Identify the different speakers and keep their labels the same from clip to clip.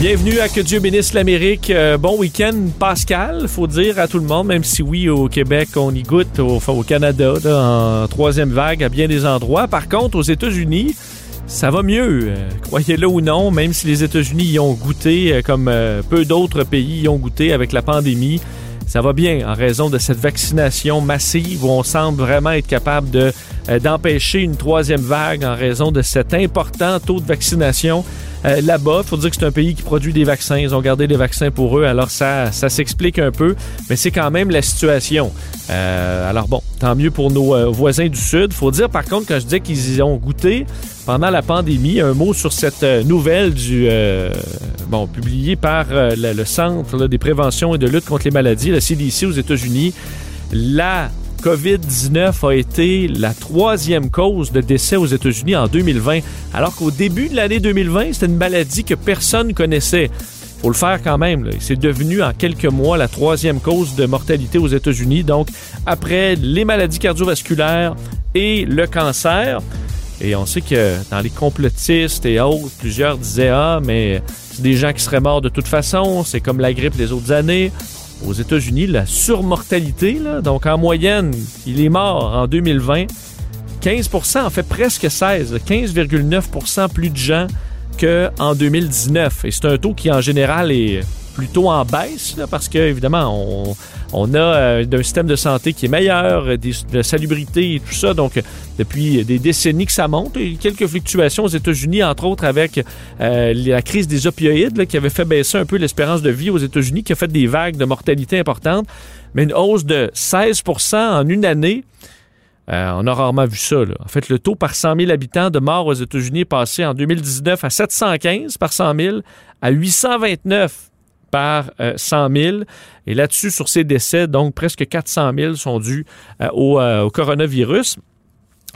Speaker 1: Bienvenue à Que Dieu bénisse l'Amérique. Euh, bon week-end Pascal, faut dire à tout le monde, même si oui, au Québec, on y goûte, au, au Canada, en troisième vague à bien des endroits. Par contre, aux États-Unis, ça va mieux, euh, croyez-le ou non, même si les États-Unis y ont goûté, euh, comme peu d'autres pays y ont goûté avec la pandémie. Ça va bien en raison de cette vaccination massive où on semble vraiment être capable de, d'empêcher une troisième vague en raison de cet important taux de vaccination. Euh, là-bas, faut dire que c'est un pays qui produit des vaccins. Ils ont gardé des vaccins pour eux, alors ça, ça s'explique un peu, mais c'est quand même la situation. Euh, alors bon, tant mieux pour nos euh, voisins du Sud. faut dire par contre, quand je dis qu'ils y ont goûté pendant la pandémie, un mot sur cette nouvelle du bon publiée par le, le Centre des préventions et de lutte contre les maladies, la CDC aux États-Unis. La COVID-19 a été la troisième cause de décès aux États-Unis en 2020, alors qu'au début de l'année 2020, c'était une maladie que personne connaissait. Faut le faire quand même. C'est devenu en quelques mois la troisième cause de mortalité aux États-Unis. Donc, après les maladies cardiovasculaires et le cancer. Et on sait que dans les complotistes et autres, plusieurs disaient Ah, mais c'est des gens qui seraient morts de toute façon. C'est comme la grippe les autres années aux États-Unis, la surmortalité, donc en moyenne, il est mort en 2020. 15% en fait presque 16, 15,9% plus de gens qu'en 2019. Et c'est un taux qui, en général, est plutôt en baisse, parce que, évidemment, on, on a euh, un système de santé qui est meilleur, des, de la salubrité et tout ça. Donc, depuis des décennies que ça monte, et quelques fluctuations aux États-Unis, entre autres avec euh, la crise des opioïdes, qui avait fait baisser un peu l'espérance de vie aux États-Unis, qui a fait des vagues de mortalité importantes, mais une hausse de 16% en une année. Euh, on a rarement vu ça. En fait, le taux par 100 000 habitants de morts aux États-Unis est passé en 2019 à 715 par 100 000 à 829 par euh, 100 000. Et là-dessus, sur ces décès, donc presque 400 000 sont dus euh, au, euh, au coronavirus.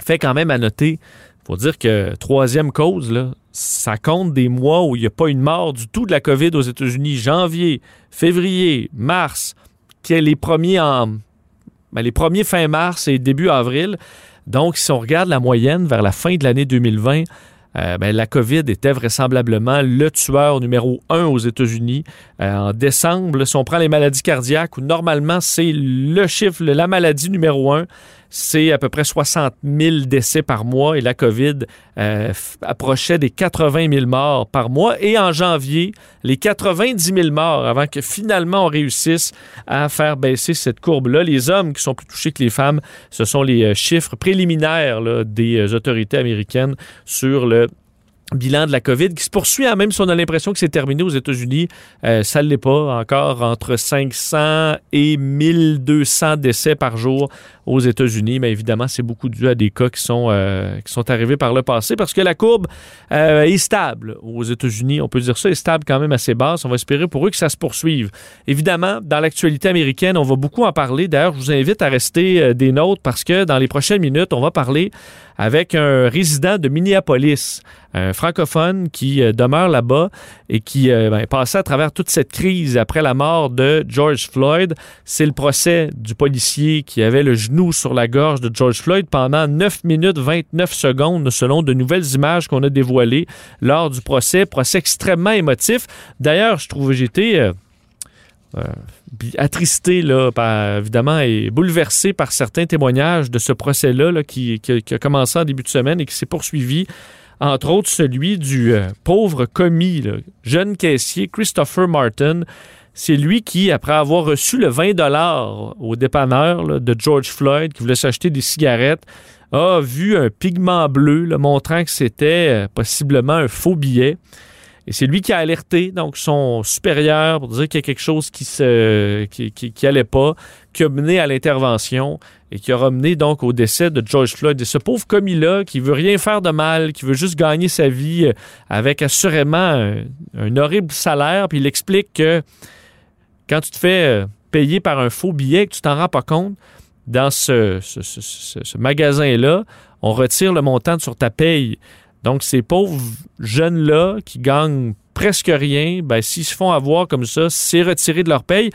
Speaker 1: Fait quand même à noter, faut dire que troisième cause, là, ça compte des mois où il n'y a pas une mort du tout de la COVID aux États-Unis. Janvier, février, mars, qui est les premiers en ben, les premiers fin mars et début avril. Donc, si on regarde la moyenne vers la fin de l'année 2020, euh, ben, la COVID était vraisemblablement le tueur numéro un aux États-Unis. Euh, en décembre, si on prend les maladies cardiaques, où normalement c'est le chiffre, la maladie numéro un, c'est à peu près 60 000 décès par mois et la COVID euh, approchait des 80 000 morts par mois. Et en janvier, les 90 000 morts avant que finalement on réussisse à faire baisser cette courbe-là. Les hommes qui sont plus touchés que les femmes, ce sont les euh, chiffres préliminaires des euh, autorités américaines sur le bilan de la COVID qui se poursuit, hein, même si on a l'impression que c'est terminé aux États-Unis, euh, ça ne l'est pas. Encore entre 500 et 1200 décès par jour aux États-Unis, mais évidemment, c'est beaucoup dû à des cas qui sont, euh, qui sont arrivés par le passé parce que la courbe euh, est stable aux États-Unis. On peut dire ça, est stable quand même assez basse. On va espérer pour eux que ça se poursuive. Évidemment, dans l'actualité américaine, on va beaucoup en parler. D'ailleurs, je vous invite à rester des nôtres parce que dans les prochaines minutes, on va parler avec un résident de Minneapolis, un qui euh, demeure là-bas et qui euh, ben, passé à travers toute cette crise après la mort de George Floyd. C'est le procès du policier qui avait le genou sur la gorge de George Floyd pendant 9 minutes 29 secondes selon de nouvelles images qu'on a dévoilées lors du procès. Procès extrêmement émotif. D'ailleurs, je trouve j'étais... euh, attristé, là, évidemment, et bouleversé par certains témoignages de ce procès-là là, qui, qui- qui a commencé en début de semaine et qui s'est poursuivi. Entre autres, celui du euh, pauvre commis, jeune caissier Christopher Martin. C'est lui qui, après avoir reçu le 20 au dépanneur de George Floyd, qui voulait s'acheter des cigarettes, a vu un pigment bleu montrant que c'était euh, possiblement un faux billet. Et c'est lui qui a alerté donc son supérieur pour dire qu'il y a quelque chose qui se pas, qui a mené à l'intervention et qui aura mené donc au décès de George Floyd. Et ce pauvre commis-là qui veut rien faire de mal, qui veut juste gagner sa vie euh, avec assurément un, horrible salaire, puis il explique que quand tu te fais euh, payer par un faux billet, que tu t'en rends pas compte, dans ce magasin-là, on retire le montant sur ta paye. Donc, ces pauvres jeunes-là qui gagnent presque rien, ben, s'ils se font avoir comme ça, c'est retiré de leur paye.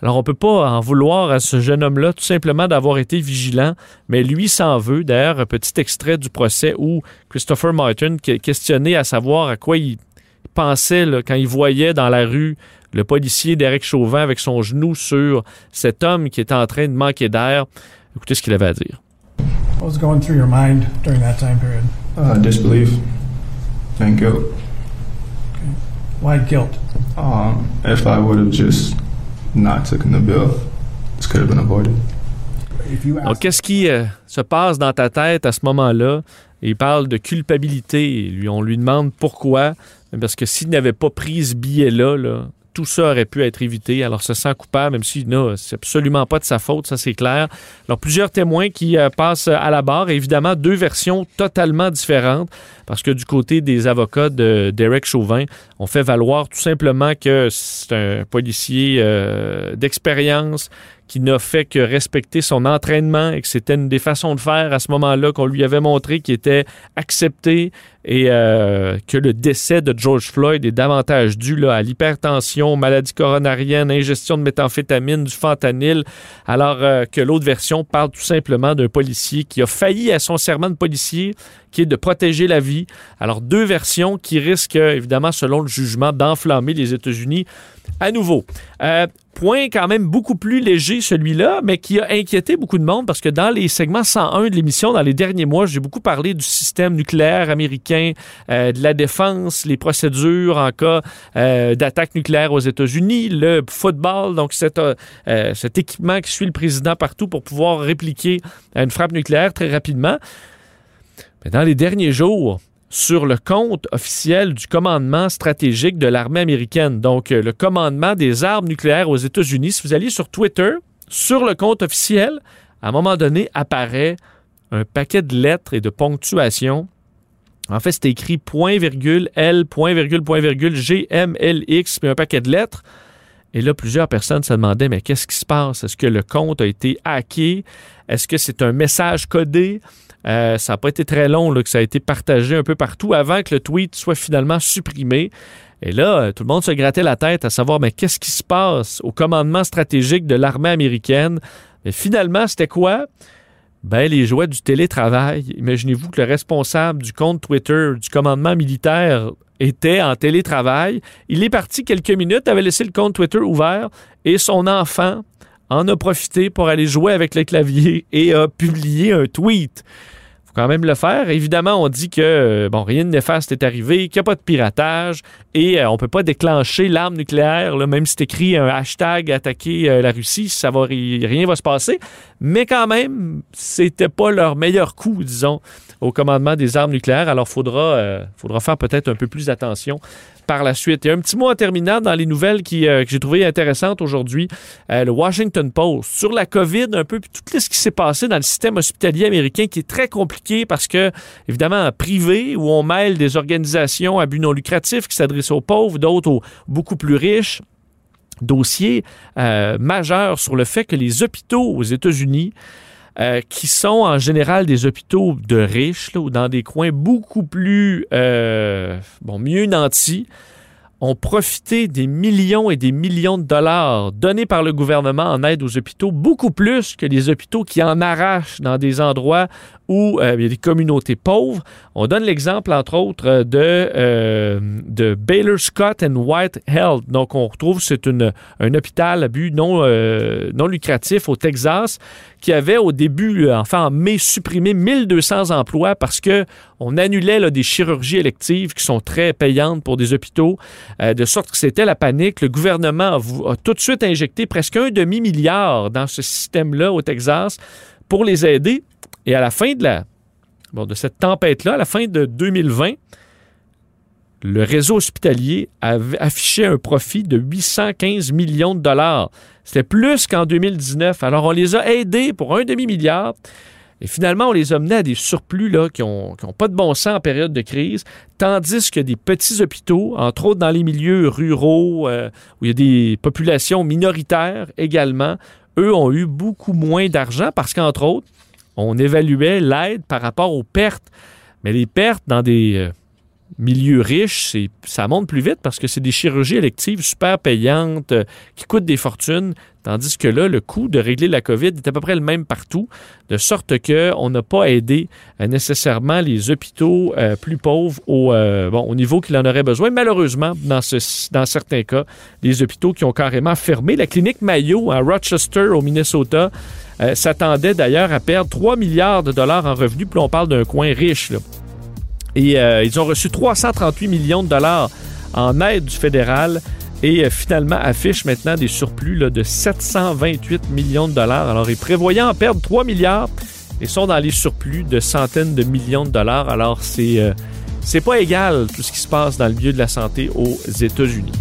Speaker 1: Alors, on peut pas en vouloir à ce jeune homme-là tout simplement d'avoir été vigilant, mais lui s'en veut. D'ailleurs, un petit extrait du procès où Christopher Martin qui est questionné à savoir à quoi il pensait là, quand il voyait dans la rue le policier Derek Chauvin avec son genou sur cet homme qui était en train de manquer d'air. Écoutez ce qu'il avait à dire.
Speaker 2: What was going through your mind during that time period?
Speaker 3: Uh, disbelief and guilt.
Speaker 2: Why guilt?
Speaker 3: Um, if I would have just not taken the bill, this could have been avoided.
Speaker 2: If you
Speaker 1: Donc, qu'est-ce qui euh, se passe dans ta tête à ce moment-là? Il parle de culpabilité. Lui, on lui demande pourquoi. Parce que s'il n'avait pas pris ce billet-là, là, tout ça aurait pu être évité. Alors, se sent coupable, même si non, c'est absolument pas de sa faute, ça c'est clair. Alors, plusieurs témoins qui euh, passent à la barre. Évidemment, deux versions totalement différentes. Parce que du côté des avocats de Derek Chauvin, on fait valoir tout simplement que c'est un policier euh, d'expérience qui n'a fait que respecter son entraînement et que c'était une des façons de faire à ce moment-là qu'on lui avait montré qui était accepté et euh, que le décès de George Floyd est davantage dû là, à l'hypertension, maladie coronarienne, ingestion de méthamphétamine, du fentanyl, alors euh, que l'autre version parle tout simplement d'un policier qui a failli à son serment de policier, qui est de protéger la vie. Alors deux versions qui risquent évidemment, selon le jugement, d'enflammer les États-Unis à nouveau. Euh, point quand même beaucoup plus léger celui-là, mais qui a inquiété beaucoup de monde parce que dans les segments 101 de l'émission, dans les derniers mois, j'ai beaucoup parlé du système nucléaire américain, euh, de la défense, les procédures en cas euh, d'attaque nucléaire aux États-Unis, le football, donc cet, cet équipement qui suit le président partout pour pouvoir répliquer une frappe nucléaire très rapidement. Mais dans les derniers jours, sur le compte officiel du commandement stratégique de l'armée américaine, donc euh, le commandement des armes nucléaires aux États-Unis. Si vous allez sur Twitter, sur le compte officiel, à un moment donné apparaît un paquet de lettres et de ponctuation. En fait, c'est écrit point virgule L, point virgule, point virgule, G, M, L, X, puis un paquet de lettres. Et là, plusieurs personnes se demandaient, mais qu'est-ce qui se passe? Est-ce que le compte a été hacké? Est-ce que c'est un message codé? Euh, ça n'a pas été très long que ça a été partagé un peu partout avant que le tweet soit finalement supprimé. Et là, euh, tout le monde se grattait la tête à savoir, mais qu'est-ce qui se passe au commandement stratégique de l'armée américaine? Mais finalement, c'était quoi? Ben, les joies du télétravail. Imaginez-vous que le responsable du compte Twitter du commandement militaire était en télétravail. Il est parti quelques minutes, avait laissé le compte Twitter ouvert et son enfant en a profité pour aller jouer avec le clavier et a publié un tweet. Quand même le faire. Évidemment, on dit que euh, bon, rien de néfaste est arrivé, qu'il n'y a pas de piratage et euh, on peut pas déclencher l'arme nucléaire, là, même si c'est écrit un hashtag attaquer euh, la Russie, ça va ri- rien va se passer. Mais quand même, c'était pas leur meilleur coup, disons, au commandement des armes nucléaires. Alors, faudra, faudra faire peut-être un peu plus attention par la suite. Et un petit mot en terminant dans les nouvelles euh, que j'ai trouvées intéressantes aujourd'hui. Euh, le Washington Post sur la COVID, un peu puis tout ce qui s'est passé dans le système hospitalier américain qui est très compliqué parce que, évidemment, privé, où on mêle des organisations à but non lucratif qui s'adressent aux pauvres, d'autres aux beaucoup plus riches dossier euh, majeur sur le fait que les hôpitaux aux États-Unis, euh, qui sont en général des hôpitaux de riches, ou dans des coins beaucoup plus, euh, bon, mieux nantis, ont profité des millions et des millions de dollars donnés par le gouvernement en aide aux hôpitaux, beaucoup plus que les hôpitaux qui en arrachent dans des endroits où euh, il y a des communautés pauvres. On donne l'exemple, entre autres, de, euh, de Baylor Scott and White Health. Donc, on retrouve, c'est un hôpital à but non, euh, non lucratif au Texas qui avait au début, enfin en mai, supprimé 1200 emplois parce que on annulait des chirurgies électives qui sont très payantes pour des hôpitaux, euh, de sorte que c'était la panique. Le gouvernement a, tout de suite injecté presque un demi-milliard dans ce système-là au Texas pour les aider. Et à la fin de, la, de cette tempête-là, à la fin de 2020, le réseau hospitalier avait affiché un profit de 815 millions de dollars. C'était plus qu'en 2019. Alors, on les a aidés pour un demi-milliard. Et finalement, on les a menés à des surplus là, qui n'ont ont pas de bon sens en période de crise, tandis que des petits hôpitaux, entre autres dans les milieux ruraux, euh, où il y a des populations minoritaires également, eux ont eu beaucoup moins d'argent parce qu'entre autres, on évaluait l'aide par rapport aux pertes. Mais les pertes dans des milieux riches, ça monte plus vite parce que c'est des chirurgies électives super payantes euh, qui coûtent des fortunes, tandis que là, le coût de régler la COVID est à peu près le même partout, de sorte qu'on n'a pas aidé euh, nécessairement les hôpitaux euh, plus pauvres au, niveau qu'il en aurait besoin. Malheureusement, dans, ce, dans certains cas, les hôpitaux qui ont carrément fermé. La clinique Mayo à Rochester, au Minnesota, s'attendait d'ailleurs à perdre 3 milliards de dollars en revenus, puis on parle d'un coin riche. Et euh, ils ont reçu 338 millions de dollars en aide du fédéral et euh, finalement affichent maintenant des surplus de 728 millions de dollars. Alors, ils prévoyaient en perdre 3 milliards et sont dans les surplus de centaines de millions de dollars. Alors, c'est euh, c'est pas égal tout ce qui se passe dans le milieu de la santé aux États-Unis.